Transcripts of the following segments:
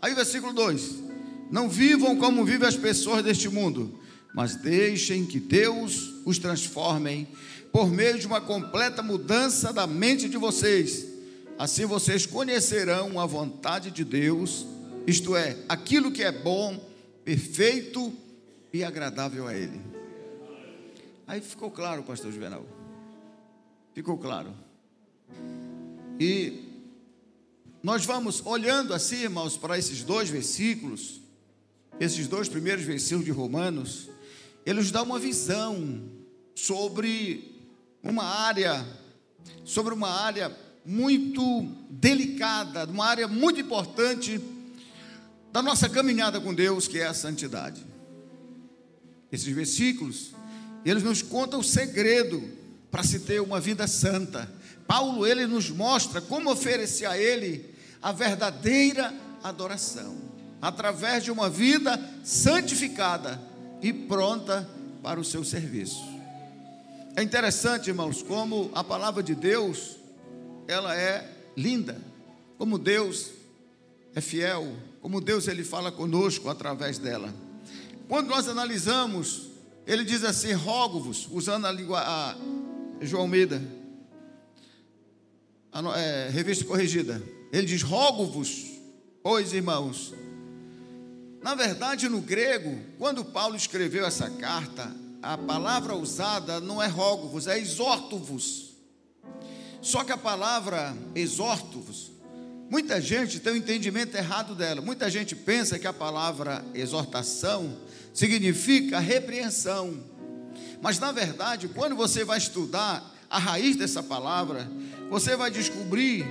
Aí o versículo 2: Não vivam como vivem as pessoas deste mundo, mas deixem que Deus os transforme por meio de uma completa mudança da mente de vocês. Assim vocês conhecerão a vontade de Deus, isto é, aquilo que é bom, perfeito e agradável a Ele. Aí ficou claro, pastor Juvenal. Ficou claro. E nós vamos olhando assim, irmãos, para esses dois versículos, esses dois primeiros versículos de Romanos, ele nos uma visão sobre uma área, sobre uma área muito delicada, uma área muito importante da nossa caminhada com Deus, que é a santidade. Esses versículos, eles nos contam o segredo para se ter uma vida santa. Paulo, ele nos mostra como oferecer a ele a verdadeira adoração, através de uma vida santificada e pronta para o seu serviço. É interessante, irmãos, como a palavra de Deus, ela é linda, como Deus é fiel, como Deus ele fala conosco através dela. Quando nós analisamos, ele diz assim: rogo-vos, usando a língua a João Almeida, a, é, revista corrigida. Ele diz: rogo-vos, pois irmãos. Na verdade, no grego, quando Paulo escreveu essa carta, a palavra usada não é rogo-vos, é exorto-vos. Só que a palavra exorto-vos, muita gente tem um entendimento errado dela. Muita gente pensa que a palavra exortação significa repreensão. Mas na verdade, quando você vai estudar a raiz dessa palavra, você vai descobrir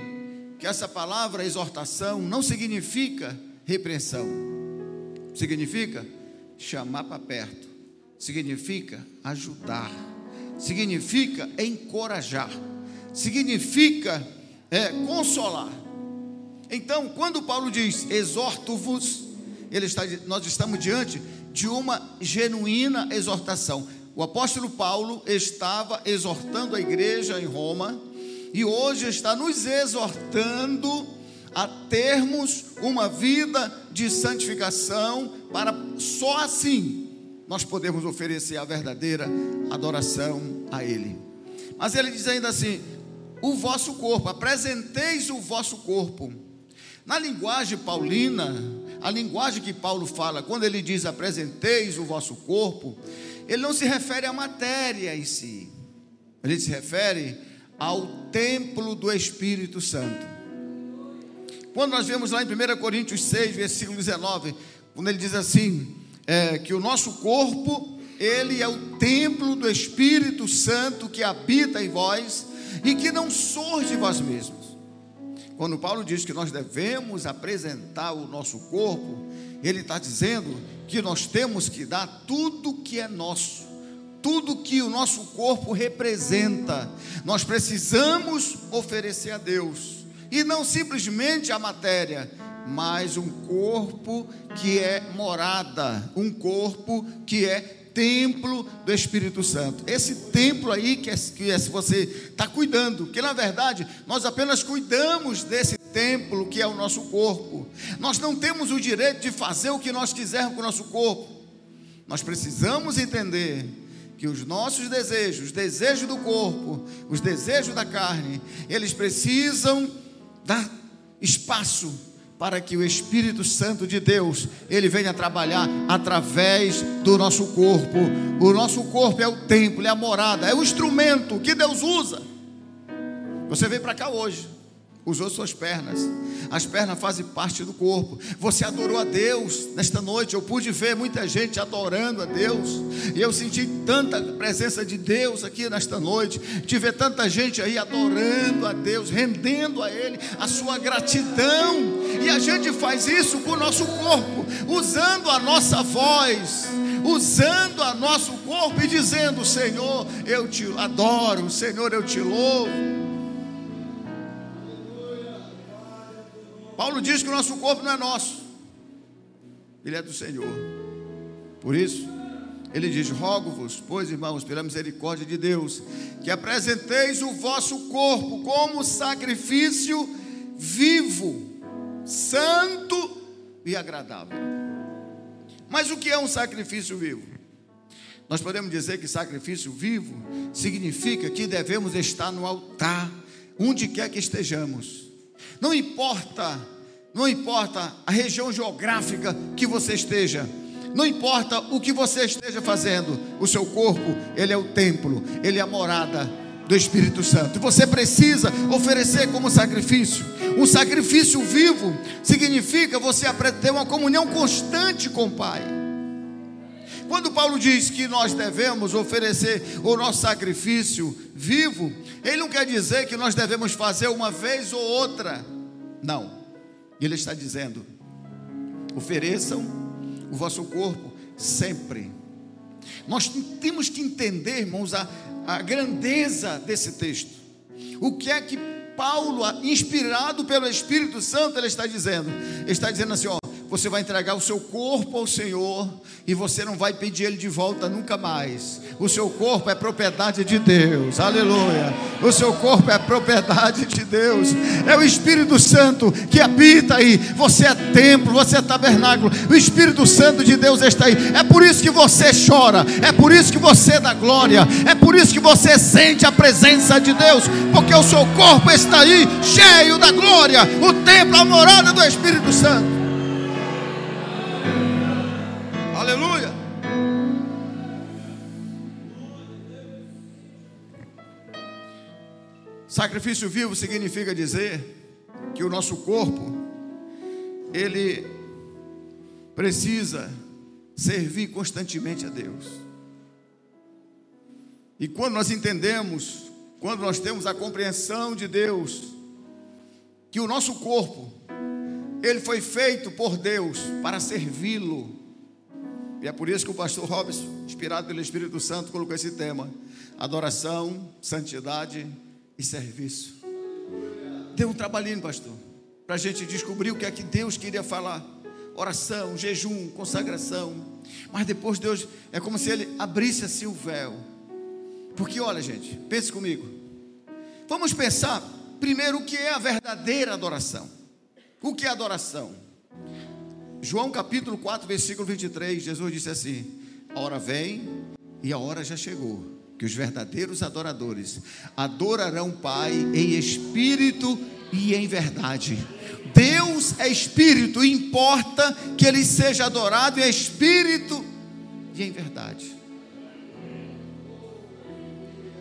que essa palavra exortação não significa repreensão. Significa chamar para perto significa ajudar, significa encorajar, significa é, consolar. Então, quando Paulo diz exorto-vos, ele está, nós estamos diante de uma genuína exortação. O apóstolo Paulo estava exortando a igreja em Roma e hoje está nos exortando a termos uma vida de santificação para só assim nós podemos oferecer a verdadeira adoração a Ele. Mas ele diz ainda assim: o vosso corpo, apresenteis o vosso corpo. Na linguagem paulina, a linguagem que Paulo fala, quando ele diz apresenteis o vosso corpo, ele não se refere à matéria em si, ele se refere ao templo do Espírito Santo. Quando nós vemos lá em 1 Coríntios 6, versículo 19, quando ele diz assim: é, que o nosso corpo, ele é o templo do Espírito Santo que habita em vós e que não surge de vós mesmos. Quando Paulo diz que nós devemos apresentar o nosso corpo, ele está dizendo que nós temos que dar tudo que é nosso, tudo que o nosso corpo representa, nós precisamos oferecer a Deus, e não simplesmente a matéria, mas um corpo que é morada, um corpo que é templo do Espírito Santo. Esse templo aí que, é, que é, você está cuidando, que na verdade nós apenas cuidamos desse templo que é o nosso corpo. Nós não temos o direito de fazer o que nós quisermos com o nosso corpo. Nós precisamos entender que os nossos desejos, os desejos do corpo, os desejos da carne, eles precisam dar espaço para que o Espírito Santo de Deus, ele venha trabalhar através do nosso corpo. O nosso corpo é o templo, é a morada, é o instrumento que Deus usa. Você veio para cá hoje usou suas pernas. As pernas fazem parte do corpo. Você adorou a Deus nesta noite. Eu pude ver muita gente adorando a Deus. E eu senti tanta presença de Deus aqui nesta noite. De ver tanta gente aí adorando a Deus, rendendo a Ele a sua gratidão. E a gente faz isso com o nosso corpo, usando a nossa voz usando a nosso corpo e dizendo: Senhor, eu te adoro, Senhor, eu te louvo. Paulo diz que o nosso corpo não é nosso, ele é do Senhor. Por isso, ele diz: Rogo-vos, pois irmãos, pela misericórdia de Deus, que apresenteis o vosso corpo como sacrifício vivo, santo e agradável. Mas o que é um sacrifício vivo? Nós podemos dizer que sacrifício vivo significa que devemos estar no altar, onde quer que estejamos. Não importa, não importa a região geográfica que você esteja, não importa o que você esteja fazendo, o seu corpo, ele é o templo, ele é a morada do Espírito Santo. Você precisa oferecer como sacrifício. Um sacrifício vivo significa você ter uma comunhão constante com o Pai. Quando Paulo diz que nós devemos oferecer o nosso sacrifício vivo, ele não quer dizer que nós devemos fazer uma vez ou outra. Não. Ele está dizendo: ofereçam o vosso corpo sempre. Nós temos que entender, irmãos, a, a grandeza desse texto. O que é que Paulo, inspirado pelo Espírito Santo, ele está dizendo? Ele está dizendo assim: ó, você vai entregar o seu corpo ao Senhor e você não vai pedir ele de volta nunca mais. O seu corpo é propriedade de Deus, aleluia. O seu corpo é propriedade de Deus, é o Espírito Santo que habita aí. Você é templo, você é tabernáculo, o Espírito Santo de Deus está aí. É por isso que você chora, é por isso que você dá glória, é por isso que você sente a presença de Deus, porque o seu corpo está aí, cheio da glória, o templo, a morada do Espírito Santo. Sacrifício vivo significa dizer que o nosso corpo ele precisa servir constantemente a Deus. E quando nós entendemos, quando nós temos a compreensão de Deus, que o nosso corpo ele foi feito por Deus para servi-lo, e é por isso que o pastor Robson, inspirado pelo Espírito Santo, colocou esse tema: adoração, santidade e serviço. Deu um trabalhinho, pastor, para a gente descobrir o que é que Deus queria falar. Oração, jejum, consagração. Mas depois Deus, é como se Ele abrisse assim o véu. Porque olha, gente, pense comigo. Vamos pensar primeiro o que é a verdadeira adoração. O que é adoração? João capítulo 4, versículo 23, Jesus disse assim: A hora vem e a hora já chegou, que os verdadeiros adoradores adorarão o Pai em espírito e em verdade. Deus é espírito, importa que ele seja adorado em espírito e em verdade.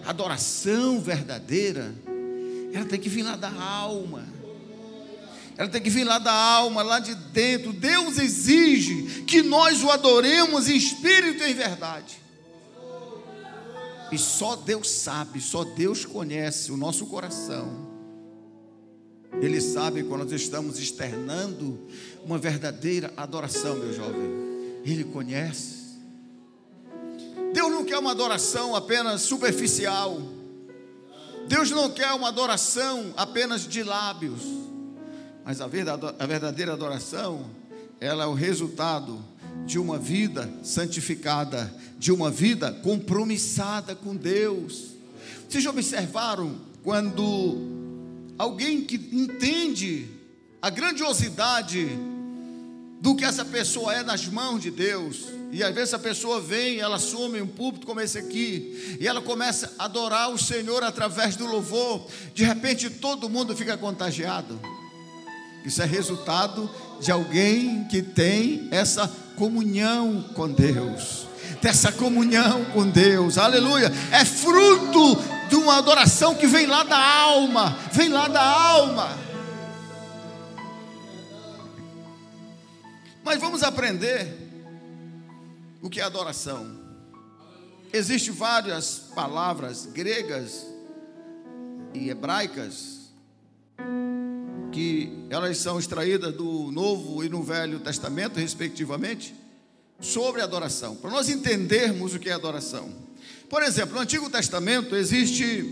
Adoração verdadeira, ela tem que vir lá da alma ela tem que vir lá da alma, lá de dentro. Deus exige que nós o adoremos em espírito e em verdade. E só Deus sabe, só Deus conhece o nosso coração. Ele sabe quando nós estamos externando uma verdadeira adoração, meu jovem. Ele conhece. Deus não quer uma adoração apenas superficial. Deus não quer uma adoração apenas de lábios. Mas a verdadeira adoração, ela é o resultado de uma vida santificada, de uma vida compromissada com Deus. Vocês já observaram quando alguém que entende a grandiosidade do que essa pessoa é nas mãos de Deus, e às vezes a pessoa vem, ela assume um púlpito como esse aqui, e ela começa a adorar o Senhor através do louvor, de repente todo mundo fica contagiado. Isso é resultado de alguém que tem essa comunhão com Deus. Dessa comunhão com Deus, aleluia. É fruto de uma adoração que vem lá da alma, vem lá da alma. Mas vamos aprender o que é adoração. Existem várias palavras gregas e hebraicas que elas são extraídas do Novo e no Velho Testamento, respectivamente, sobre adoração, para nós entendermos o que é adoração. Por exemplo, no Antigo Testamento existe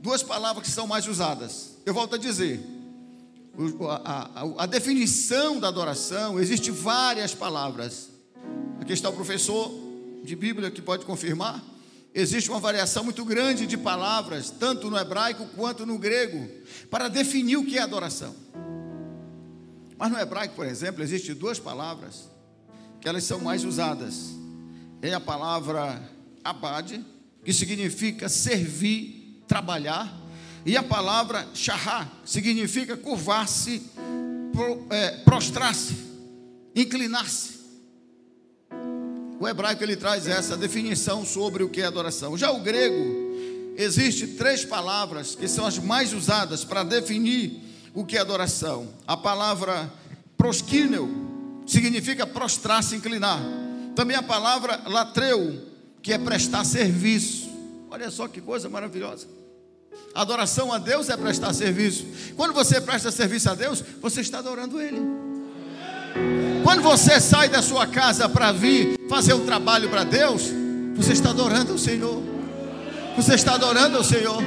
duas palavras que são mais usadas. Eu volto a dizer, a, a, a definição da adoração, existe várias palavras. Aqui está o professor de Bíblia que pode confirmar. Existe uma variação muito grande de palavras, tanto no hebraico quanto no grego, para definir o que é adoração. Mas no hebraico, por exemplo, existem duas palavras que elas são mais usadas. É a palavra abade, que significa servir, trabalhar, e a palavra shahá, significa curvar-se, é, prostrar-se, inclinar-se. O hebraico ele traz essa definição sobre o que é adoração. Já o grego, existe três palavras que são as mais usadas para definir o que é adoração. A palavra prosquíneo significa prostrar-se, inclinar. Também a palavra latreu, que é prestar serviço. Olha só que coisa maravilhosa. Adoração a Deus é prestar serviço. Quando você presta serviço a Deus, você está adorando Ele. Quando você sai da sua casa para vir fazer um trabalho para Deus, você está adorando o Senhor. Você está adorando o Senhor.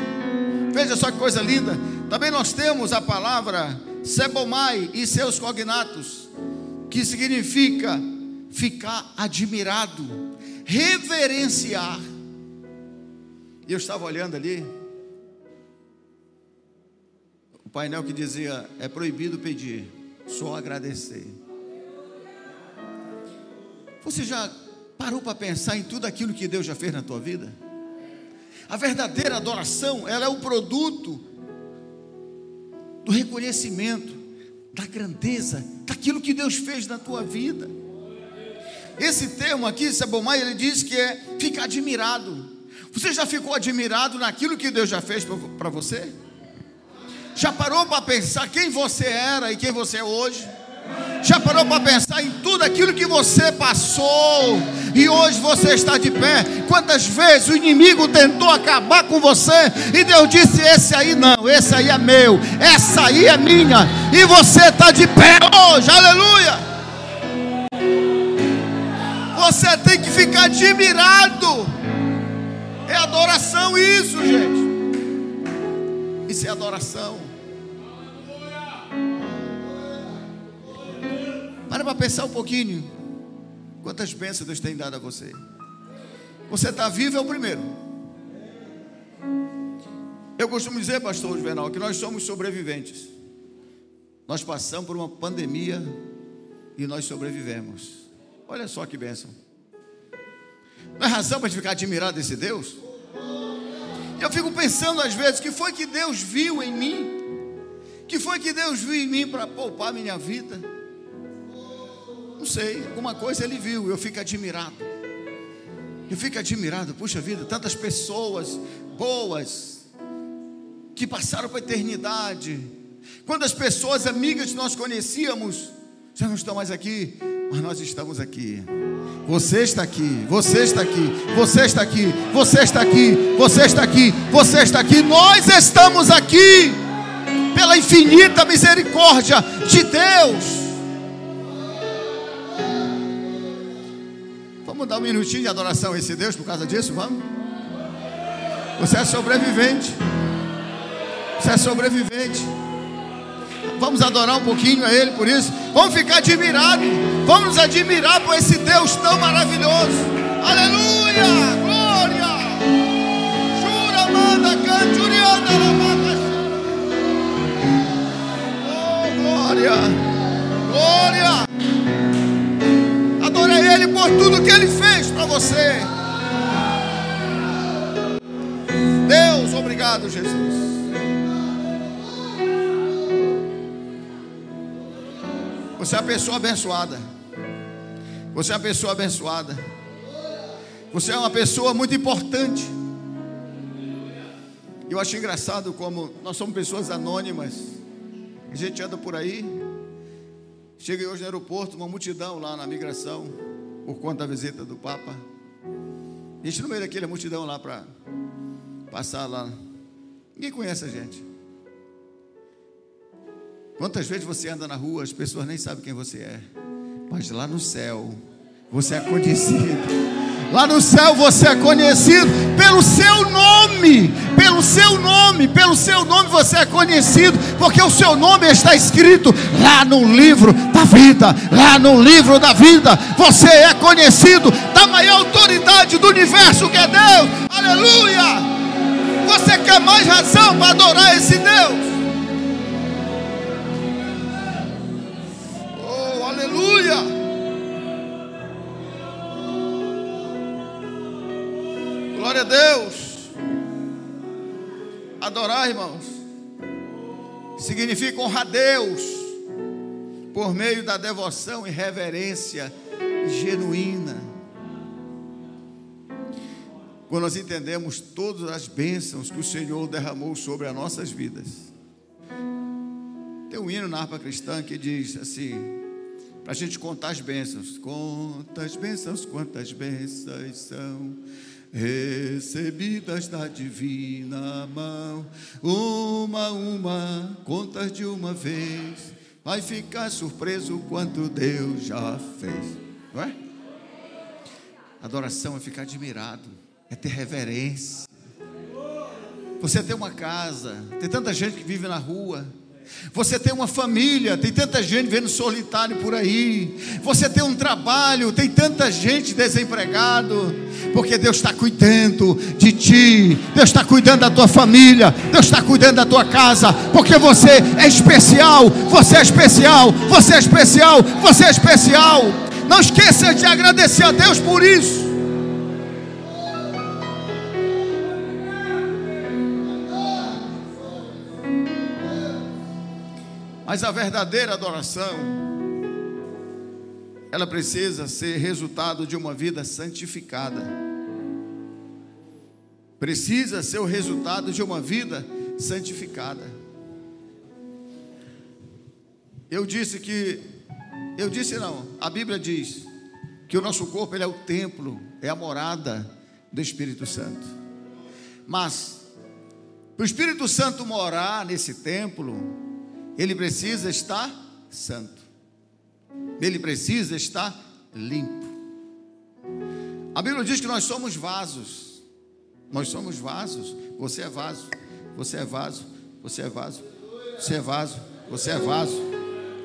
Veja só que coisa linda. Também nós temos a palavra Sebomai e seus cognatos, que significa ficar admirado, reverenciar. E eu estava olhando ali, o painel que dizia: é proibido pedir, só agradecer. Você já parou para pensar em tudo aquilo que Deus já fez na tua vida? A verdadeira adoração, ela é o produto do reconhecimento, da grandeza, daquilo que Deus fez na tua vida. Esse termo aqui, Sabomai, ele diz que é ficar admirado. Você já ficou admirado naquilo que Deus já fez para você? Já parou para pensar quem você era e quem você é hoje? Já parou para pensar em tudo aquilo que você passou e hoje você está de pé? Quantas vezes o inimigo tentou acabar com você e Deus disse: Esse aí não, esse aí é meu, essa aí é minha, e você está de pé hoje, aleluia. Você tem que ficar admirado, é adoração isso, gente. Isso é adoração. Pensar um pouquinho. Quantas bênçãos Deus tem dado a você? Você está vivo é o primeiro. Eu costumo dizer, pastor Juvenal, que nós somos sobreviventes. Nós passamos por uma pandemia e nós sobrevivemos. Olha só que bênção. Não é razão para ficar admirado desse Deus? Eu fico pensando às vezes que foi que Deus viu em mim, que foi que Deus viu em mim para poupar minha vida. Não sei, alguma coisa ele viu, eu fico admirado. Eu fico admirado, puxa vida, tantas pessoas boas que passaram para a eternidade. Quantas pessoas amigas nós conhecíamos já não estão mais aqui, mas nós estamos aqui. Você está aqui, você está aqui, você está aqui, você está aqui, você está aqui, você está aqui. Nós estamos aqui pela infinita misericórdia de Deus. Vamos dar um minutinho de adoração a esse Deus por causa disso? Vamos? Você é sobrevivente. Você é sobrevivente. Vamos adorar um pouquinho a Ele por isso. Vamos ficar admirados. Vamos nos admirar por esse Deus tão maravilhoso. Aleluia! Glória! Jura, manda, canturianda, Oh, glória! Glória! Por tudo que Ele fez para você. Deus, obrigado, Jesus. Você é uma pessoa abençoada. Você é uma pessoa abençoada. Você é uma pessoa muito importante. Eu acho engraçado como nós somos pessoas anônimas. A gente anda por aí, Cheguei hoje no aeroporto, uma multidão lá na migração, por conta da visita do Papa. A gente no meio daquela multidão lá para passar lá. Ninguém conhece a gente. Quantas vezes você anda na rua, as pessoas nem sabem quem você é. Mas lá no céu, você é conhecido. Lá no céu você é conhecido pelo seu nome, pelo seu nome, pelo seu nome você é conhecido, porque o seu nome está escrito lá no livro da vida, lá no livro da vida. Você é conhecido da maior autoridade do universo que é Deus. Aleluia! Você quer mais razão para adorar esse Deus? Aleluia! Glória a Deus. Adorar, irmãos, significa honrar Deus por meio da devoção e reverência genuína. Quando nós entendemos todas as bênçãos que o Senhor derramou sobre as nossas vidas. Tem um hino na harpa cristã que diz assim: para a gente contar as bênçãos. Quantas bênçãos, quantas bênçãos são recebidas da divina mão, uma a uma, contas de uma vez, vai ficar surpreso quanto Deus já fez, não é? Adoração é ficar admirado, é ter reverência. Você tem uma casa, tem tanta gente que vive na rua, você tem uma família, tem tanta gente vendo solitário por aí. Você tem um trabalho, tem tanta gente desempregado. Porque Deus está cuidando de ti, Deus está cuidando da tua família, Deus está cuidando da tua casa, porque você é especial, você é especial, você é especial, você é especial. Não esqueça de agradecer a Deus por isso. Mas a verdadeira adoração, ela precisa ser resultado de uma vida santificada. Precisa ser o resultado de uma vida santificada. Eu disse que, eu disse não, a Bíblia diz que o nosso corpo ele é o templo, é a morada do Espírito Santo. Mas, para o Espírito Santo morar nesse templo, ele precisa estar santo. Ele precisa estar limpo. A Bíblia diz que nós somos vasos. Nós somos vasos. Você é vaso. Você é vaso. Você é vaso. Você é vaso. Você é vaso.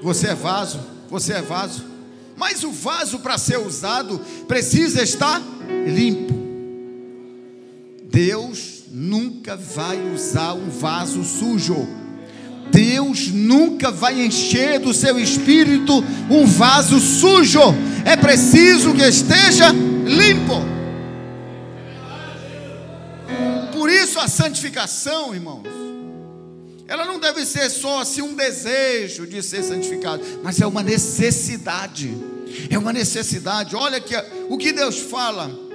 Você é vaso. Você é vaso. Mas o vaso para ser usado precisa estar limpo. Deus nunca vai usar um vaso sujo. Deus nunca vai encher do seu espírito um vaso sujo. É preciso que esteja limpo. Por isso a santificação, irmãos, ela não deve ser só assim um desejo de ser santificado, mas é uma necessidade. É uma necessidade. Olha que o que Deus fala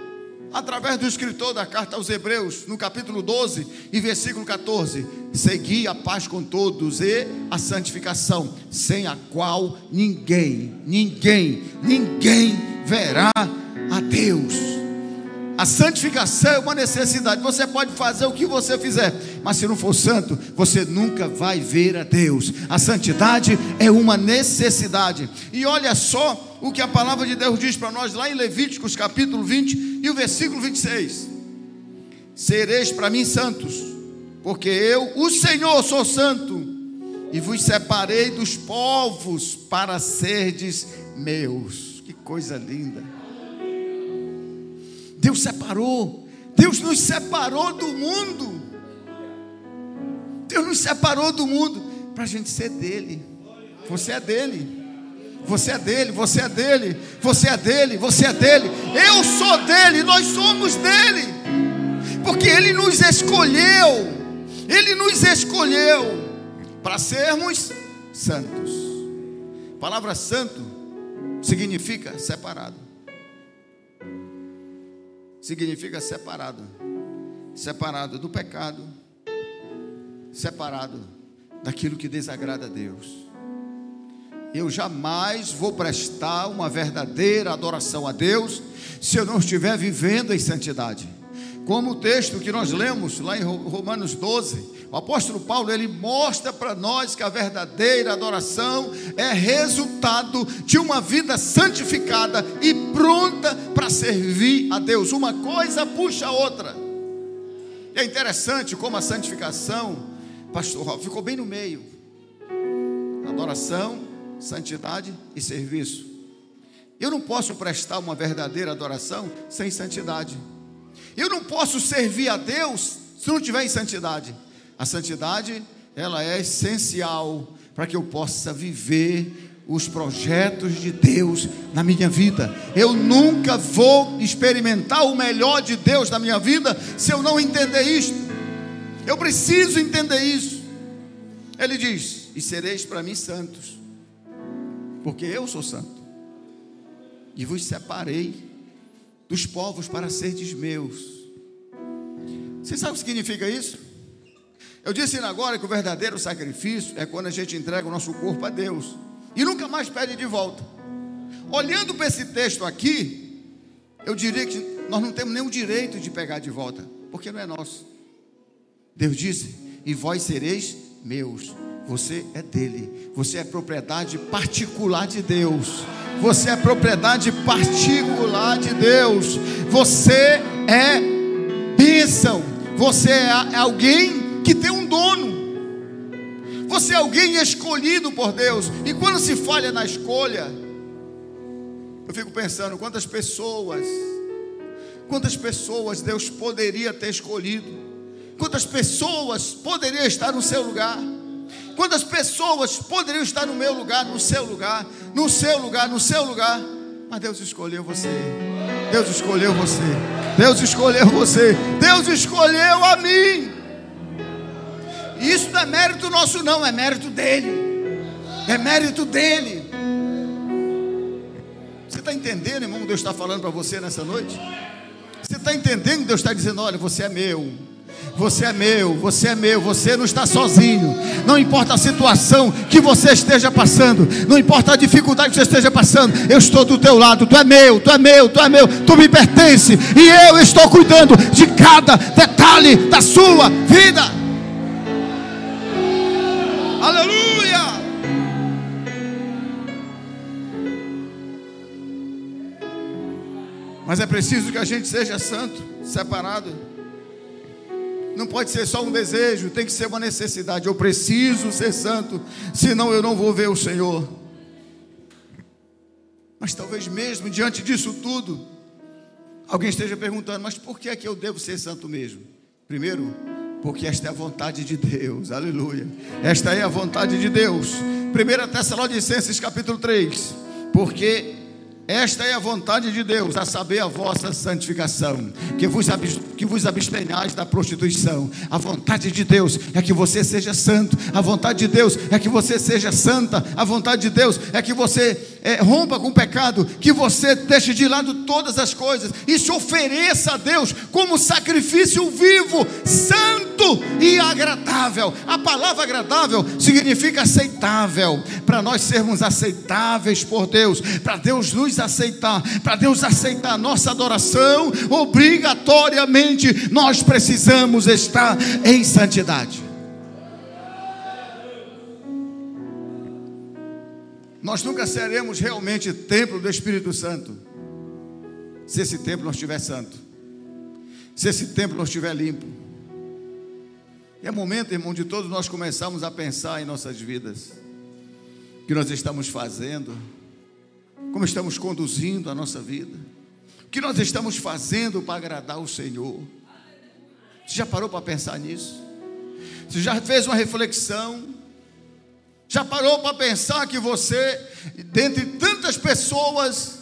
através do escritor da carta aos Hebreus, no capítulo 12 e versículo 14: Segui a paz com todos e a santificação, sem a qual ninguém, ninguém, ninguém verá a Deus. A santificação é uma necessidade. Você pode fazer o que você fizer, mas se não for santo, você nunca vai ver a Deus. A santidade é uma necessidade. E olha só o que a palavra de Deus diz para nós lá em Levíticos capítulo 20 e o versículo 26. Sereis para mim santos, porque eu, o Senhor, sou santo, e vos separei dos povos para serdes meus. Que coisa linda. Deus separou. Deus nos separou do mundo. Deus nos separou do mundo para a gente ser dele. Você é dele. Você é dele, você é dele, você é dele, você é dele. Eu sou dele, nós somos dele. Porque ele nos escolheu. Ele nos escolheu para sermos santos. A palavra santo significa separado significa separado separado do pecado, separado daquilo que desagrada a Deus. Eu jamais vou prestar uma verdadeira adoração a Deus se eu não estiver vivendo em santidade. Como o texto que nós lemos lá em Romanos 12, o apóstolo Paulo ele mostra para nós que a verdadeira adoração é resultado de uma vida santificada e pronta para servir a Deus. Uma coisa puxa a outra. É interessante como a santificação, pastor, ficou bem no meio. Adoração, santidade e serviço. Eu não posso prestar uma verdadeira adoração sem santidade. Eu não posso servir a Deus se não tiver em santidade. A santidade, ela é essencial para que eu possa viver os projetos de Deus na minha vida. Eu nunca vou experimentar o melhor de Deus na minha vida se eu não entender isto. Eu preciso entender isso. Ele diz: E sereis para mim santos, porque eu sou santo, e vos separei dos povos para serdes meus. Você sabe o que significa isso? Eu disse agora que o verdadeiro sacrifício é quando a gente entrega o nosso corpo a Deus e nunca mais pede de volta. Olhando para esse texto aqui, eu diria que nós não temos nenhum direito de pegar de volta, porque não é nosso. Deus disse: E vós sereis meus. Você é dele. Você é propriedade particular de Deus. Você é propriedade particular de Deus. Você é bênção. Você é alguém que tem um dono. Você é alguém escolhido por Deus. E quando se falha na escolha, eu fico pensando quantas pessoas, quantas pessoas Deus poderia ter escolhido, quantas pessoas poderiam estar no seu lugar, quantas pessoas poderiam estar no meu lugar, no seu lugar, no seu lugar, no seu lugar, mas Deus escolheu você. Deus escolheu você. Deus escolheu você. Deus escolheu a mim. Isso não é mérito nosso, não, é mérito dele. É mérito dele. Você está entendendo, irmão, que Deus está falando para você nessa noite? Você está entendendo que Deus está dizendo: olha, você é meu. Você é meu, você é meu, você não está sozinho. Não importa a situação que você esteja passando, não importa a dificuldade que você esteja passando, eu estou do teu lado. Tu é meu, tu é meu, tu é meu, tu me pertence e eu estou cuidando de cada detalhe da sua vida. Aleluia! Mas é preciso que a gente seja santo, separado. Não pode ser só um desejo, tem que ser uma necessidade. Eu preciso ser santo, senão eu não vou ver o Senhor. Mas talvez mesmo diante disso tudo, alguém esteja perguntando: mas por que é que eu devo ser santo mesmo? Primeiro, porque esta é a vontade de Deus, aleluia. Esta é a vontade de Deus. 1 Tessalonicenses capítulo 3. Porque esta é a vontade de Deus, a saber a vossa santificação, que vos, que vos abstenhais da prostituição. A vontade de Deus é que você seja santo, a vontade de Deus é que você seja santa, a vontade de Deus é que você é, rompa com o pecado, que você deixe de lado todas as coisas e se ofereça a Deus como sacrifício vivo, santo e agradável. A palavra agradável significa aceitável, para nós sermos aceitáveis por Deus, para Deus nos Deus aceitar, para Deus aceitar a nossa adoração, obrigatoriamente nós precisamos estar em santidade. Nós nunca seremos realmente templo do Espírito Santo se esse templo não estiver santo, se esse templo não estiver limpo. É momento, irmão, de todos nós começarmos a pensar em nossas vidas, o que nós estamos fazendo, como estamos conduzindo a nossa vida, o que nós estamos fazendo para agradar o Senhor. Você já parou para pensar nisso? Você já fez uma reflexão? Já parou para pensar que você, dentre tantas pessoas,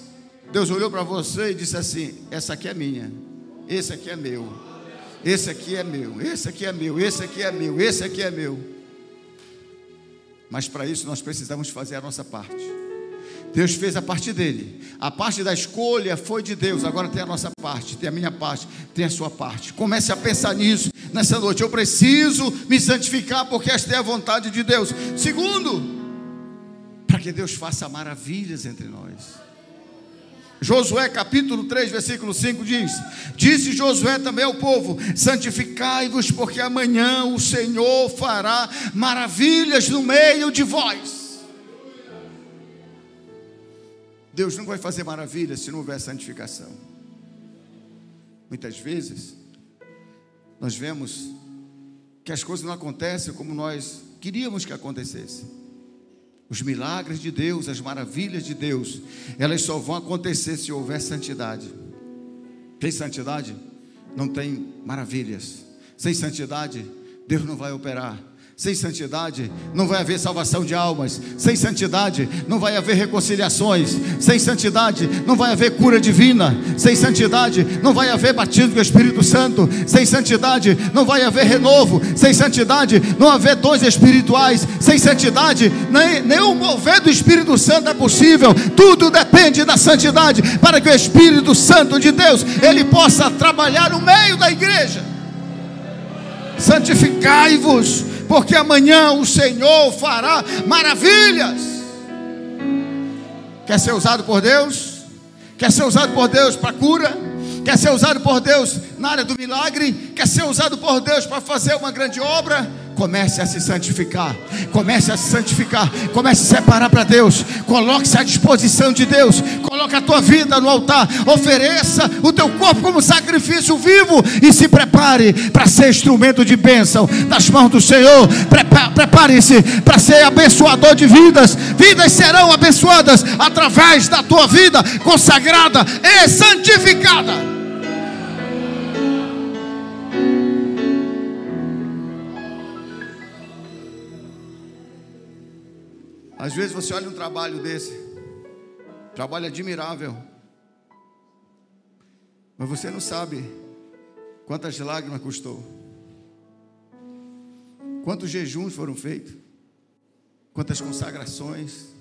Deus olhou para você e disse assim: essa aqui é minha, esse aqui é meu, esse aqui é meu, esse aqui é meu, esse aqui é meu, esse aqui é meu. Mas para isso nós precisamos fazer a nossa parte. Deus fez a parte dele. A parte da escolha foi de Deus. Agora tem a nossa parte, tem a minha parte, tem a sua parte. Comece a pensar nisso nessa noite. Eu preciso me santificar porque esta é a vontade de Deus. Segundo, para que Deus faça maravilhas entre nós. Josué capítulo 3, versículo 5 diz: Disse Josué também ao povo: Santificai-vos, porque amanhã o Senhor fará maravilhas no meio de vós. Deus não vai fazer maravilha se não houver santificação. Muitas vezes, nós vemos que as coisas não acontecem como nós queríamos que acontecessem. Os milagres de Deus, as maravilhas de Deus, elas só vão acontecer se houver santidade. Tem santidade? Não tem maravilhas. Sem santidade, Deus não vai operar. Sem santidade não vai haver salvação de almas. Sem santidade não vai haver reconciliações. Sem santidade não vai haver cura divina. Sem santidade não vai haver batismo do Espírito Santo. Sem santidade não vai haver renovo. Sem santidade não haver dons espirituais. Sem santidade nem, nem o mover do Espírito Santo é possível. Tudo depende da santidade para que o Espírito Santo de Deus ele possa trabalhar no meio da igreja. Santificai-vos porque amanhã o Senhor fará maravilhas. Quer ser usado por Deus? Quer ser usado por Deus para cura? Quer ser usado por Deus na área do milagre? Quer ser usado por Deus para fazer uma grande obra? Comece a se santificar. Comece a se santificar. Comece a separar para Deus. Coloque-se à disposição de Deus. Coloque a tua vida no altar. Ofereça o teu corpo como sacrifício vivo. E se prepare para ser instrumento de bênção nas mãos do Senhor. Prepare-se para ser abençoador de vidas. Vidas serão abençoadas através da tua vida consagrada e santificada. Às vezes você olha um trabalho desse, trabalho admirável, mas você não sabe quantas lágrimas custou, quantos jejuns foram feitos, quantas consagrações,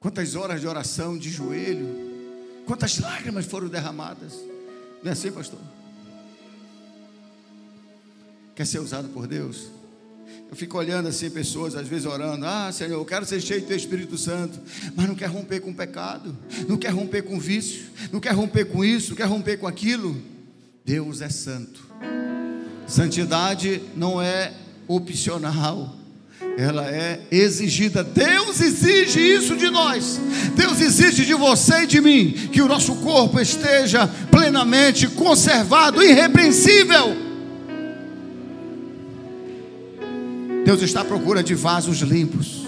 quantas horas de oração de joelho, quantas lágrimas foram derramadas. Não é assim, pastor? Quer ser usado por Deus? Eu fico olhando assim, pessoas às vezes orando: Ah, Senhor, eu quero ser cheio do teu Espírito Santo, mas não quer romper com pecado, não quer romper com vício, não quer romper com isso, não quer romper com aquilo. Deus é santo. Santidade não é opcional, ela é exigida. Deus exige isso de nós. Deus exige de você e de mim que o nosso corpo esteja plenamente conservado, irrepreensível. Deus está à procura de vasos limpos.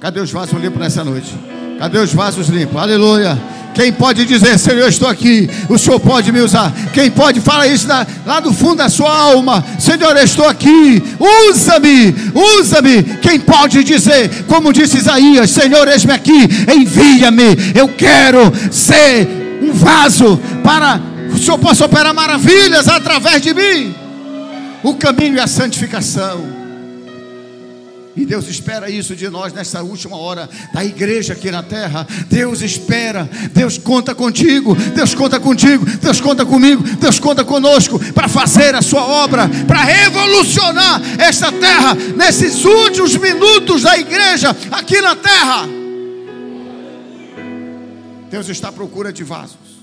Cadê os vasos limpos nessa noite? Cadê os vasos limpos? Aleluia. Quem pode dizer, Senhor, eu estou aqui, o Senhor pode me usar. Quem pode falar isso na, lá do fundo da sua alma, Senhor, eu estou aqui, usa-me, usa-me. Quem pode dizer, como disse Isaías, Senhor, eis-me aqui, envia-me. Eu quero ser um vaso para o Senhor possa operar maravilhas através de mim. O caminho é a santificação. E Deus espera isso de nós nessa última hora da igreja aqui na terra. Deus espera, Deus conta contigo, Deus conta contigo, Deus conta comigo, Deus conta conosco para fazer a sua obra, para revolucionar esta terra nesses últimos minutos da igreja aqui na terra. Deus está à procura de vasos.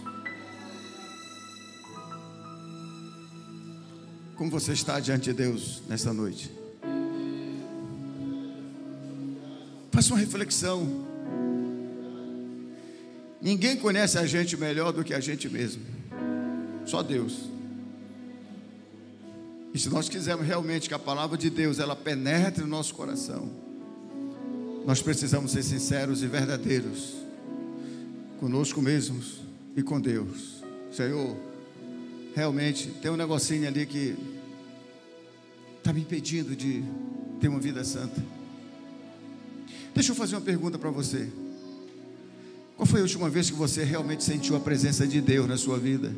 Como você está diante de Deus nesta noite? Faça uma reflexão. Ninguém conhece a gente melhor do que a gente mesmo. Só Deus. E se nós quisermos realmente que a palavra de Deus ela penetre no nosso coração, nós precisamos ser sinceros e verdadeiros conosco mesmos e com Deus. Senhor, realmente tem um negocinho ali que está me impedindo de ter uma vida santa. Deixa eu fazer uma pergunta para você. Qual foi a última vez que você realmente sentiu a presença de Deus na sua vida?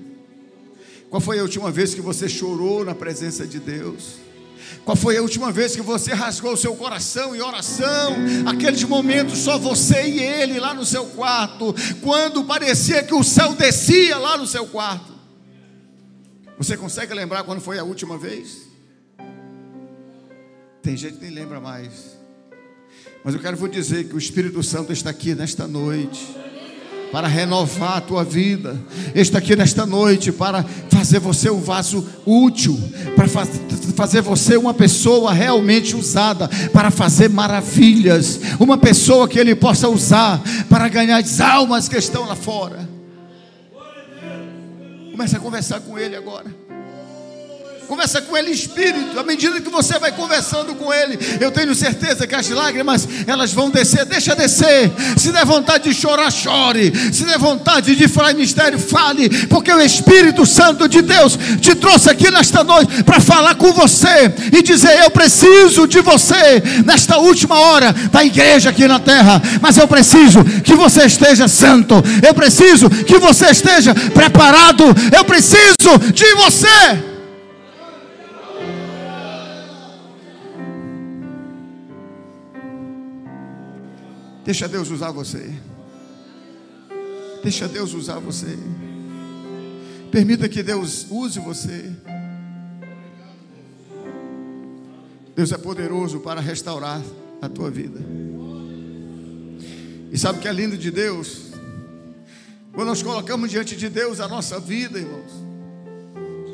Qual foi a última vez que você chorou na presença de Deus? Qual foi a última vez que você rasgou o seu coração em oração? Aqueles momentos só você e ele lá no seu quarto, quando parecia que o céu descia lá no seu quarto. Você consegue lembrar quando foi a última vez? Tem gente que nem lembra mais. Mas eu quero vos dizer que o Espírito Santo está aqui nesta noite para renovar a tua vida. Está aqui nesta noite para fazer você um vaso útil, para fazer você uma pessoa realmente usada para fazer maravilhas, uma pessoa que ele possa usar para ganhar as almas que estão lá fora. Comece a conversar com ele agora. Conversa com ele espírito. À medida que você vai conversando com ele, eu tenho certeza que as lágrimas elas vão descer. Deixa descer. Se der vontade de chorar, chore. Se der vontade de falar mistério, fale. Porque o Espírito Santo de Deus te trouxe aqui nesta noite para falar com você e dizer: Eu preciso de você nesta última hora da igreja aqui na terra. Mas eu preciso que você esteja santo. Eu preciso que você esteja preparado. Eu preciso de você. Deixa Deus usar você. Deixa Deus usar você. Permita que Deus use você. Deus é poderoso para restaurar a tua vida. E sabe o que é lindo de Deus? Quando nós colocamos diante de Deus a nossa vida, irmãos,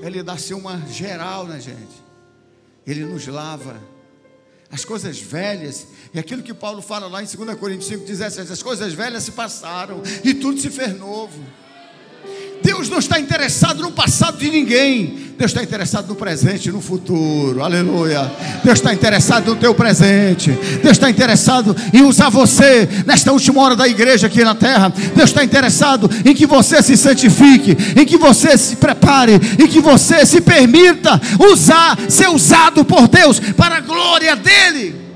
Ele dá-se uma geral na gente. Ele nos lava as coisas velhas, e aquilo que Paulo fala lá em 2 Coríntios 5, 17, as coisas velhas se passaram e tudo se fez novo. Deus não está interessado no passado de ninguém. Deus está interessado no presente e no futuro. Aleluia. Deus está interessado no teu presente. Deus está interessado em usar você nesta última hora da igreja aqui na terra. Deus está interessado em que você se santifique, em que você se prepare, em que você se permita usar, ser usado por Deus para a glória dele.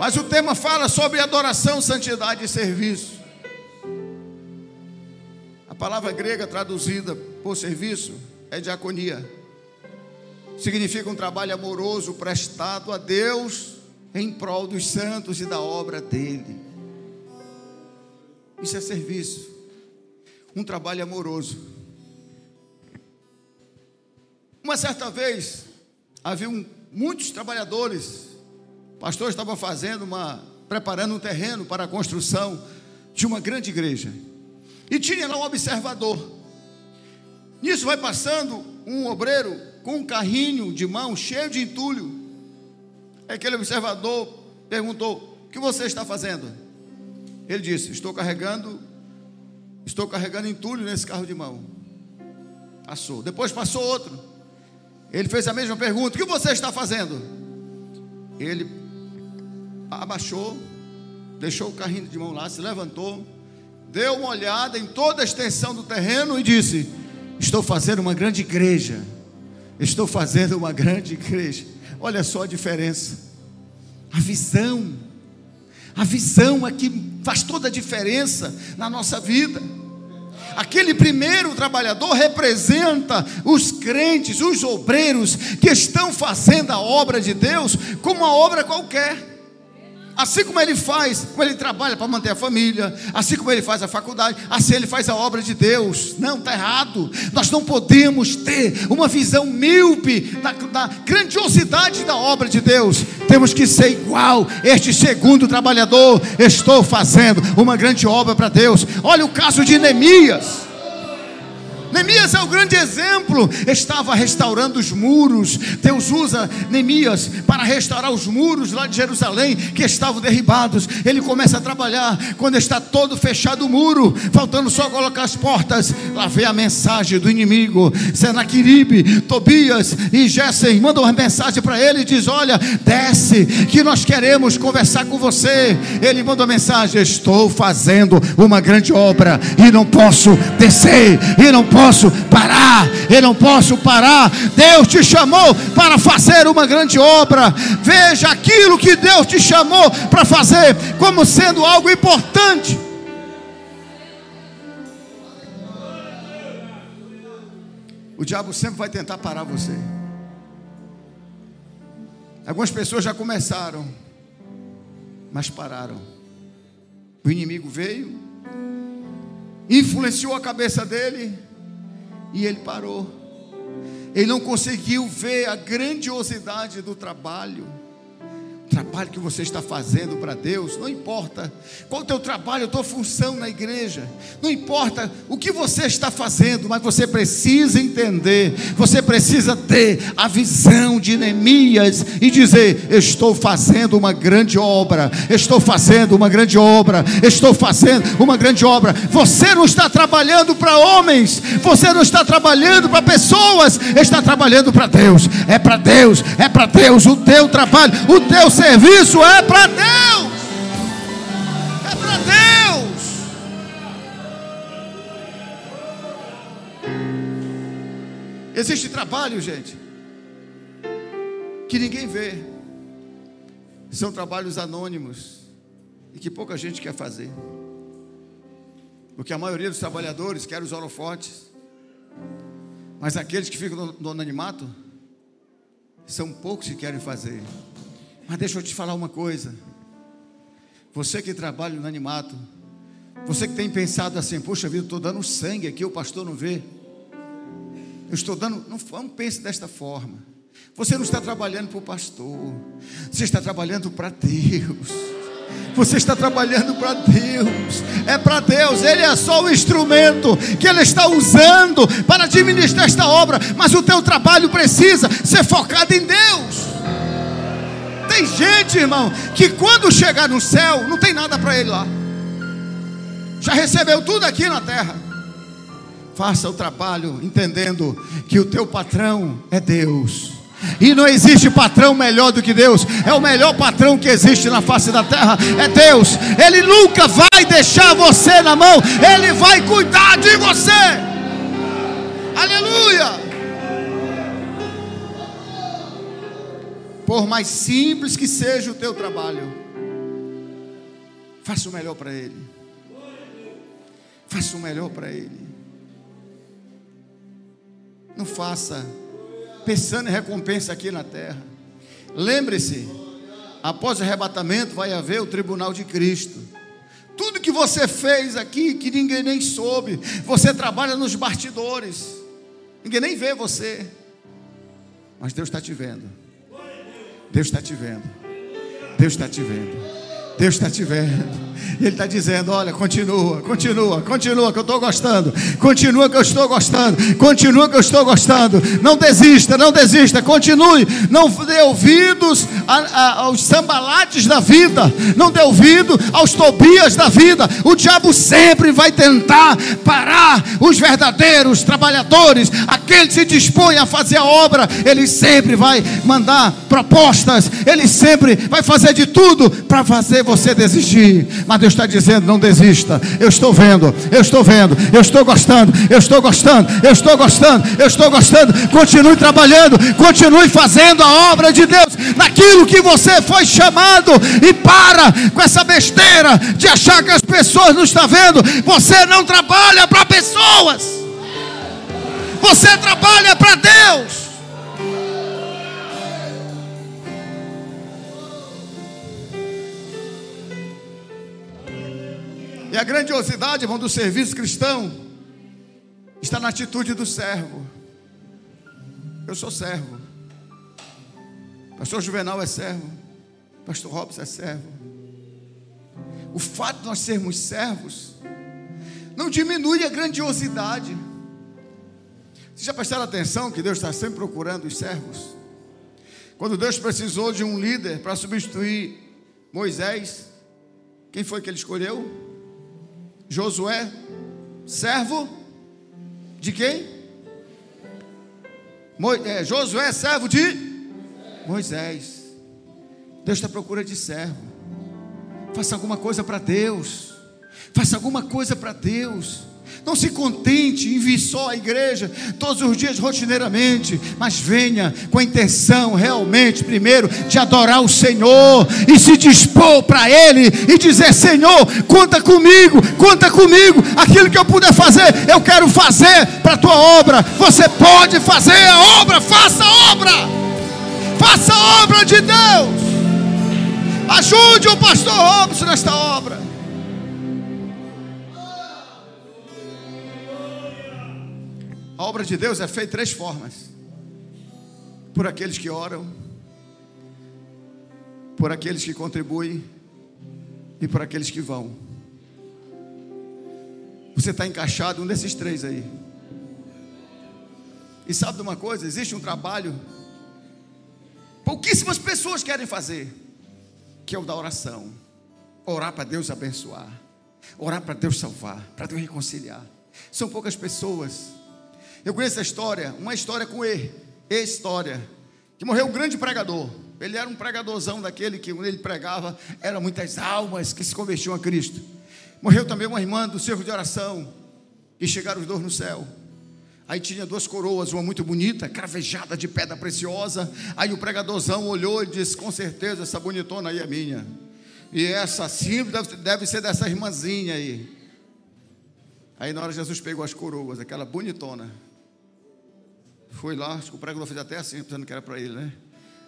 Mas o tema fala sobre adoração, santidade e serviço. A palavra grega traduzida por serviço é diaconia. Significa um trabalho amoroso prestado a Deus em prol dos santos e da obra dele. Isso é serviço. Um trabalho amoroso. Uma certa vez, havia muitos trabalhadores pastor estava fazendo uma, preparando um terreno para a construção de uma grande igreja. E tinha lá um observador. Nisso vai passando um obreiro com um carrinho de mão cheio de entulho. Aquele observador perguntou: O que você está fazendo? Ele disse: Estou carregando, estou carregando entulho nesse carro de mão. Passou. Depois passou outro. Ele fez a mesma pergunta: O que você está fazendo? Ele abaixou, deixou o carrinho de mão lá, se levantou, deu uma olhada em toda a extensão do terreno e disse: Estou fazendo uma grande igreja. Estou fazendo uma grande igreja. Olha só a diferença. A visão. A visão é que faz toda a diferença na nossa vida. Aquele primeiro trabalhador representa os crentes, os obreiros que estão fazendo a obra de Deus como uma obra qualquer. Assim como ele faz, como ele trabalha para manter a família, assim como ele faz a faculdade, assim ele faz a obra de Deus. Não, está errado. Nós não podemos ter uma visão míope da, da grandiosidade da obra de Deus. Temos que ser igual este segundo trabalhador. Estou fazendo uma grande obra para Deus. Olha o caso de Neemias. Neemias é o grande exemplo. Estava restaurando os muros. Deus usa Neemias para restaurar os muros lá de Jerusalém que estavam derribados. Ele começa a trabalhar quando está todo fechado o muro, faltando só colocar as portas. Lá vem a mensagem do inimigo. Senaqueribe, Tobias e Gessen mandam uma mensagem para ele e diz: Olha, desce, que nós queremos conversar com você. Ele manda uma mensagem: Estou fazendo uma grande obra e não posso descer, e não posso posso parar, eu não posso parar. Deus te chamou para fazer uma grande obra. Veja aquilo que Deus te chamou para fazer como sendo algo importante. O diabo sempre vai tentar parar você. Algumas pessoas já começaram, mas pararam. O inimigo veio, influenciou a cabeça dele, e ele parou. Ele não conseguiu ver a grandiosidade do trabalho. Trabalho que você está fazendo para Deus, não importa qual o teu trabalho, a tua função na igreja, não importa o que você está fazendo, mas você precisa entender, você precisa ter a visão de Neemias e dizer: estou fazendo uma grande obra, estou fazendo uma grande obra, estou fazendo uma grande obra. Você não está trabalhando para homens, você não está trabalhando para pessoas, está trabalhando para Deus, é para Deus, é para Deus, o teu trabalho, o teu serviço é para Deus. É para Deus. Existe trabalho, gente, que ninguém vê. São trabalhos anônimos e que pouca gente quer fazer. Porque a maioria dos trabalhadores quer os holofotes. Mas aqueles que ficam no, no anonimato são poucos que querem fazer. Mas deixa eu te falar uma coisa. Você que trabalha no animato, você que tem pensado assim, poxa vida, estou dando sangue aqui, o pastor não vê. Eu estou dando, não, não pense desta forma. Você não está trabalhando para o pastor, você está trabalhando para Deus. Você está trabalhando para Deus, é para Deus, Ele é só o instrumento que Ele está usando para administrar esta obra, mas o teu trabalho precisa ser focado em Deus. Tem gente, irmão, que quando chegar no céu, não tem nada para ele lá. Já recebeu tudo aqui na terra. Faça o trabalho entendendo que o teu patrão é Deus. E não existe patrão melhor do que Deus. É o melhor patrão que existe na face da terra. É Deus. Ele nunca vai deixar você na mão. Ele vai cuidar de você. Aleluia. Por mais simples que seja o teu trabalho, faça o melhor para Ele. Faça o melhor para Ele. Não faça pensando em recompensa aqui na terra. Lembre-se, após o arrebatamento vai haver o tribunal de Cristo. Tudo que você fez aqui, que ninguém nem soube, você trabalha nos bastidores, ninguém nem vê você, mas Deus está te vendo. Deus está te vendo. Deus está te vendo. Deus está te vendo. Ele está dizendo: olha, continua, continua, continua, que eu estou gostando. Continua que eu estou gostando. Continua que eu estou gostando. Não desista, não desista. Continue. Não dê ouvidos a, a, aos sambalates da vida. Não dê ouvido aos tobias da vida. O diabo sempre vai tentar parar os verdadeiros trabalhadores, aqueles que se dispõem a fazer a obra. Ele sempre vai mandar propostas. Ele sempre vai fazer de tudo para fazer você desistir. Mas Deus está dizendo: não desista. Eu estou vendo, eu estou vendo, eu estou gostando, eu estou gostando, eu estou gostando, eu estou gostando. Continue trabalhando, continue fazendo a obra de Deus naquilo que você foi chamado. E para com essa besteira de achar que as pessoas não estão vendo. Você não trabalha para pessoas, você trabalha para Deus. A grandiosidade, irmão, do serviço cristão está na atitude do servo. Eu sou servo. Pastor Juvenal é servo. Pastor Robson é servo. O fato de nós sermos servos não diminui a grandiosidade. Vocês já prestaram atenção que Deus está sempre procurando os servos? Quando Deus precisou de um líder para substituir Moisés, quem foi que ele escolheu? Josué, servo de quem? Mo, é, Josué, servo de Moisés. Deus está à procura de servo. Faça alguma coisa para Deus. Faça alguma coisa para Deus. Não se contente em vir só à igreja todos os dias rotineiramente, mas venha com a intenção realmente, primeiro, de adorar o Senhor e se dispor para Ele e dizer: Senhor, conta comigo, conta comigo, aquilo que eu puder fazer, eu quero fazer para a tua obra. Você pode fazer a obra, faça a obra, faça a obra de Deus. Ajude o pastor Robson nesta obra. A obra de Deus é feita de três formas: por aqueles que oram, por aqueles que contribuem e por aqueles que vão. Você está encaixado um desses três aí. E sabe de uma coisa? Existe um trabalho, pouquíssimas pessoas querem fazer, que é o da oração. Orar para Deus abençoar, orar para Deus salvar, para Deus reconciliar. São poucas pessoas. Eu conheço a história, uma história com E, E-história, que morreu um grande pregador. Ele era um pregadorzão daquele que, quando ele pregava, eram muitas almas que se convertiam a Cristo. Morreu também uma irmã do cerco de oração, e chegaram os dois no céu. Aí tinha duas coroas, uma muito bonita, cravejada de pedra preciosa. Aí o pregadorzão olhou e disse: Com certeza, essa bonitona aí é minha. E essa sim deve, deve ser dessa irmãzinha aí. Aí na hora Jesus pegou as coroas, aquela bonitona. Foi lá, acho que o pregador fez até assim, pensando que era para ele, né?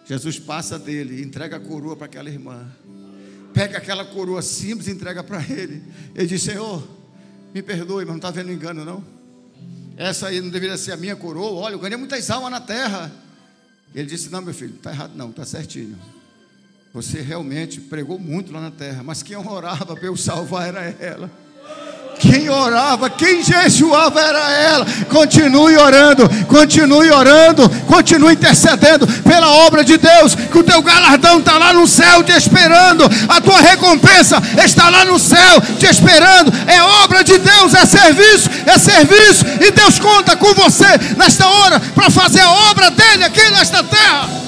Jesus passa dele entrega a coroa para aquela irmã. Pega aquela coroa simples e entrega para ele. Ele diz: Senhor, me perdoe, mas não está vendo engano, não? Essa aí não deveria ser a minha coroa. Olha, eu ganhei muitas almas na terra. Ele disse: Não, meu filho, está errado, não, está certinho. Você realmente pregou muito lá na terra, mas quem orava para eu salvar era ela. Quem orava, quem jejuava era ela. Continue orando, continue orando, continue intercedendo pela obra de Deus. Que o teu galardão está lá no céu te esperando. A tua recompensa está lá no céu te esperando. É obra de Deus, é serviço, é serviço. E Deus conta com você nesta hora para fazer a obra dele aqui nesta terra.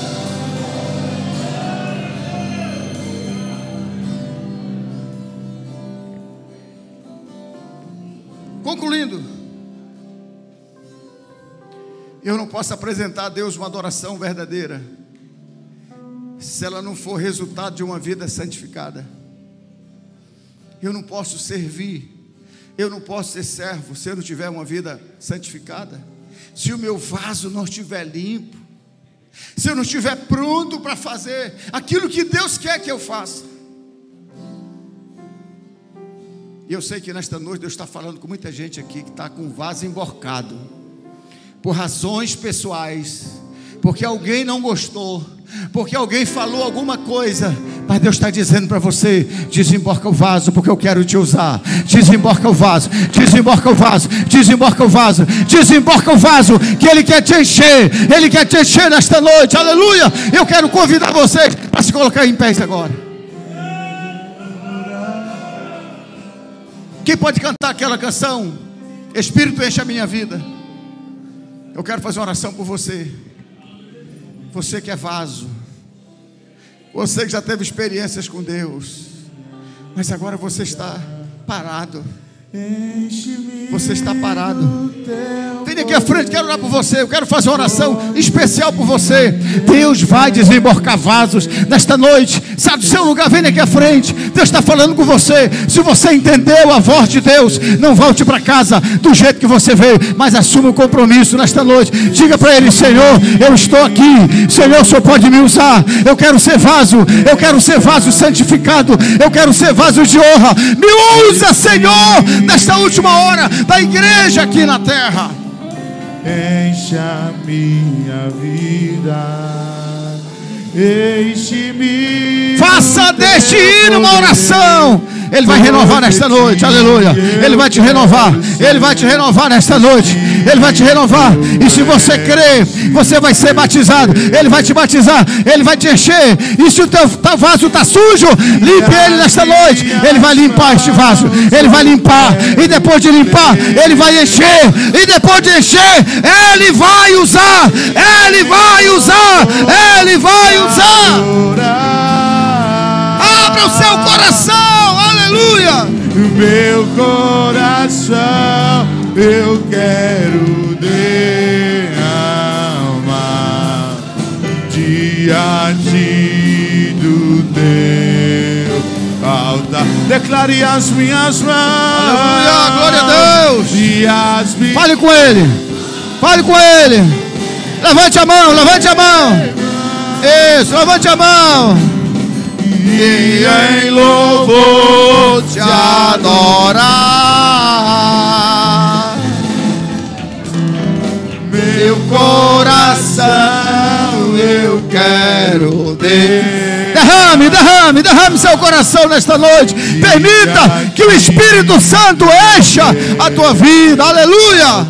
Concluindo, eu não posso apresentar a Deus uma adoração verdadeira se ela não for resultado de uma vida santificada. Eu não posso servir, eu não posso ser servo se eu não tiver uma vida santificada. Se o meu vaso não estiver limpo, se eu não estiver pronto para fazer aquilo que Deus quer que eu faça. E eu sei que nesta noite Deus está falando com muita gente aqui que está com o vaso emborcado, por razões pessoais, porque alguém não gostou, porque alguém falou alguma coisa, mas Deus está dizendo para você: desemborca o vaso, porque eu quero te usar. Desemborca o vaso, desemborca o vaso, desemborca o vaso, desemborca o vaso, que Ele quer te encher, Ele quer te encher nesta noite, aleluia. Eu quero convidar vocês para se colocar em pés agora. Quem pode cantar aquela canção? Espírito enche a minha vida. Eu quero fazer uma oração por você. Você que é vaso. Você que já teve experiências com Deus. Mas agora você está parado. Você está parado. Vem aqui à frente, quero orar por você. Eu quero fazer uma oração especial por você. Deus vai desemborcar vasos nesta noite. Sai do seu lugar, vem aqui à frente. Deus está falando com você. Se você entendeu a voz de Deus, não volte para casa do jeito que você veio, mas assuma o um compromisso nesta noite. Diga para Ele: Senhor, eu estou aqui. Senhor, o Senhor pode me usar. Eu quero ser vaso. Eu quero ser vaso santificado. Eu quero ser vaso de honra. Me usa, Senhor nesta última hora da igreja aqui na terra. Enche a minha vida. Enche-me. Faça deste hino uma oração. Ele vai renovar nesta noite, aleluia. Ele vai te renovar, Ele vai te renovar nesta noite. Ele vai te renovar. E se você crer, você vai ser batizado. Ele vai te batizar, Ele vai te encher. E se o teu, vaso está sujo, limpe ele nesta noite. Ele vai limpar este vaso. Ele vai limpar. E depois de limpar, Ele vai encher. E depois de encher, Ele vai usar. Ele vai usar. Ele vai usar. Abra o seu coração. Aleluia. Meu coração eu quero derramar diante do teu altar. Declare as minhas mãos. Aleluia, glória a Deus. E as minhas Fale com Ele. Fale com Ele. Levante a mão, levante a mão. Isso, levante a mão. E em louvor Te adorar. meu coração eu quero. Derrame, Derrame, derrame, derrame seu coração nesta noite. Permita que o Espírito Santo encha a tua vida. Aleluia.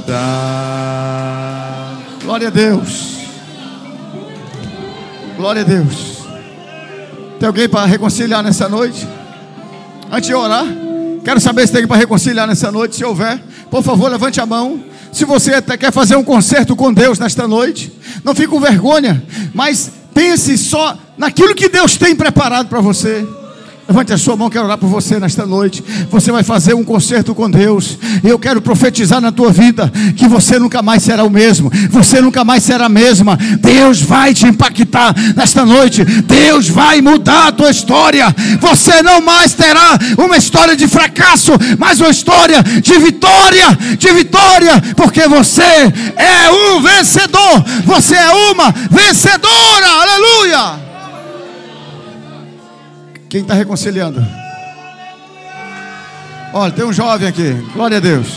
Glória a Deus. Glória a Deus. Tem alguém para reconciliar nessa noite? Antes de orar, quero saber se tem alguém para reconciliar nessa noite. Se houver, por favor, levante a mão. Se você quer fazer um concerto com Deus nesta noite, não fique com vergonha, mas pense só naquilo que Deus tem preparado para você. Levante a sua mão, quero orar por você nesta noite. Você vai fazer um concerto com Deus. E eu quero profetizar na tua vida que você nunca mais será o mesmo. Você nunca mais será a mesma. Deus vai te impactar nesta noite. Deus vai mudar a tua história. Você não mais terá uma história de fracasso, mas uma história de vitória, de vitória, porque você é um vencedor. Você é uma vencedora. Aleluia. Quem está reconciliando? Olha, tem um jovem aqui. Glória a Deus.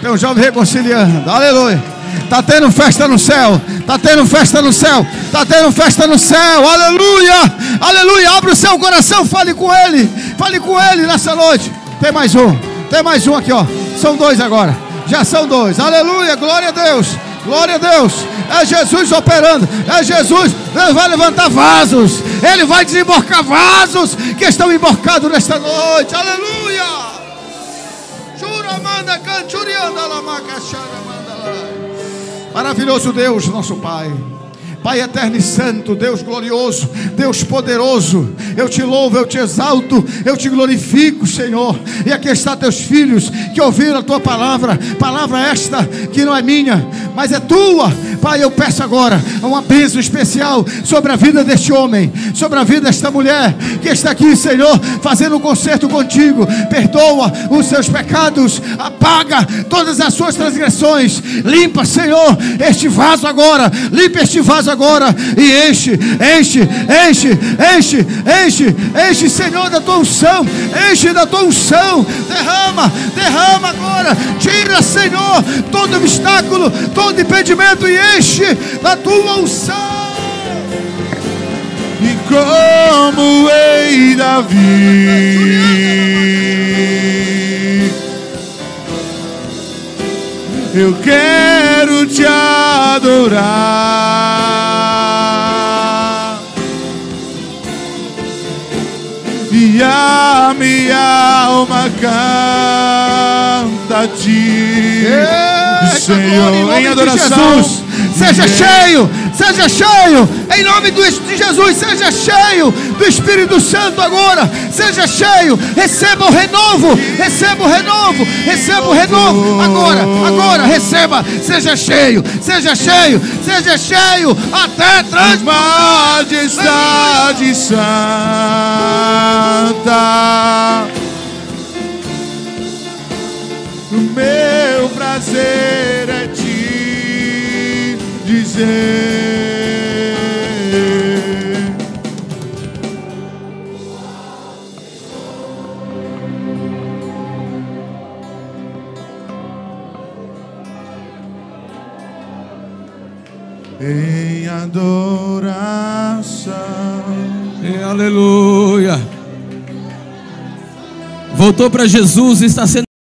Tem um jovem reconciliando. Aleluia. Está tendo festa no céu. Está tendo festa no céu. Está tendo festa no céu. Aleluia. Aleluia. Abre o seu coração. Fale com ele. Fale com ele nessa noite. Tem mais um. Tem mais um aqui, ó. São dois agora. Já são dois. Aleluia. Glória a Deus. Glória a Deus. É Jesus operando. É Jesus. Ele vai levantar vasos. Ele vai desemborcar vasos que estão emborcados nesta noite. Aleluia. Churamanda canchurianda lamacachara Maravilhoso Deus, nosso Pai. Pai eterno e santo, Deus glorioso, Deus poderoso, eu te louvo, eu te exalto, eu te glorifico, Senhor. E aqui está teus filhos que ouviram a tua palavra, palavra esta que não é minha, mas é tua. Pai, eu peço agora uma bênção especial sobre a vida deste homem, sobre a vida desta mulher que está aqui, Senhor, fazendo um concerto contigo. Perdoa os seus pecados, apaga todas as suas transgressões, limpa, Senhor, este vaso agora, limpa este vaso agora e enche, enche, enche, enche, enche, enche, Senhor, da tua unção, enche da tua unção, derrama, derrama agora, tira, Senhor, todo obstáculo, todo impedimento e enche da tua unção. E como rei Davi, eu quero te adorar. E a minha alma canta a ti, Eita, Senhor, em de adoração. Seja cheio, seja cheio, em nome de Jesus, seja cheio do Espírito Santo agora, seja cheio, receba o renovo, receba o renovo, receba o renovo, agora, agora, receba, seja cheio, seja cheio, seja cheio, até transbordar. Majestade Santa, o meu prazer dizer. Em adoração. Aleluia. Voltou para Jesus e está sendo